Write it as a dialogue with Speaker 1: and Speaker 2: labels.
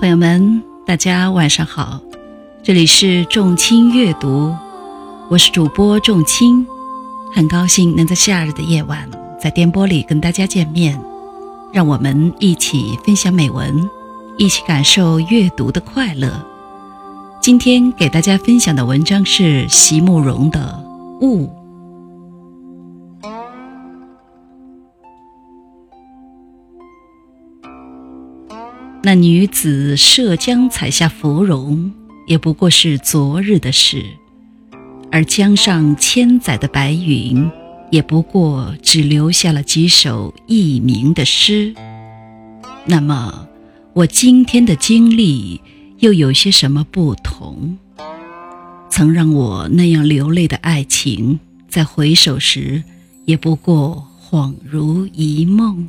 Speaker 1: 朋友们，大家晚上好，这里是众卿阅读，我是主播众卿，很高兴能在夏日的夜晚在电波里跟大家见面，让我们一起分享美文，一起感受阅读的快乐。今天给大家分享的文章是席慕容的《雾》。那女子涉江采下芙蓉，也不过是昨日的事；而江上千载的白云，也不过只留下了几首佚名的诗。那么，我今天的经历又有些什么不同？曾让我那样流泪的爱情，在回首时，也不过恍如一梦。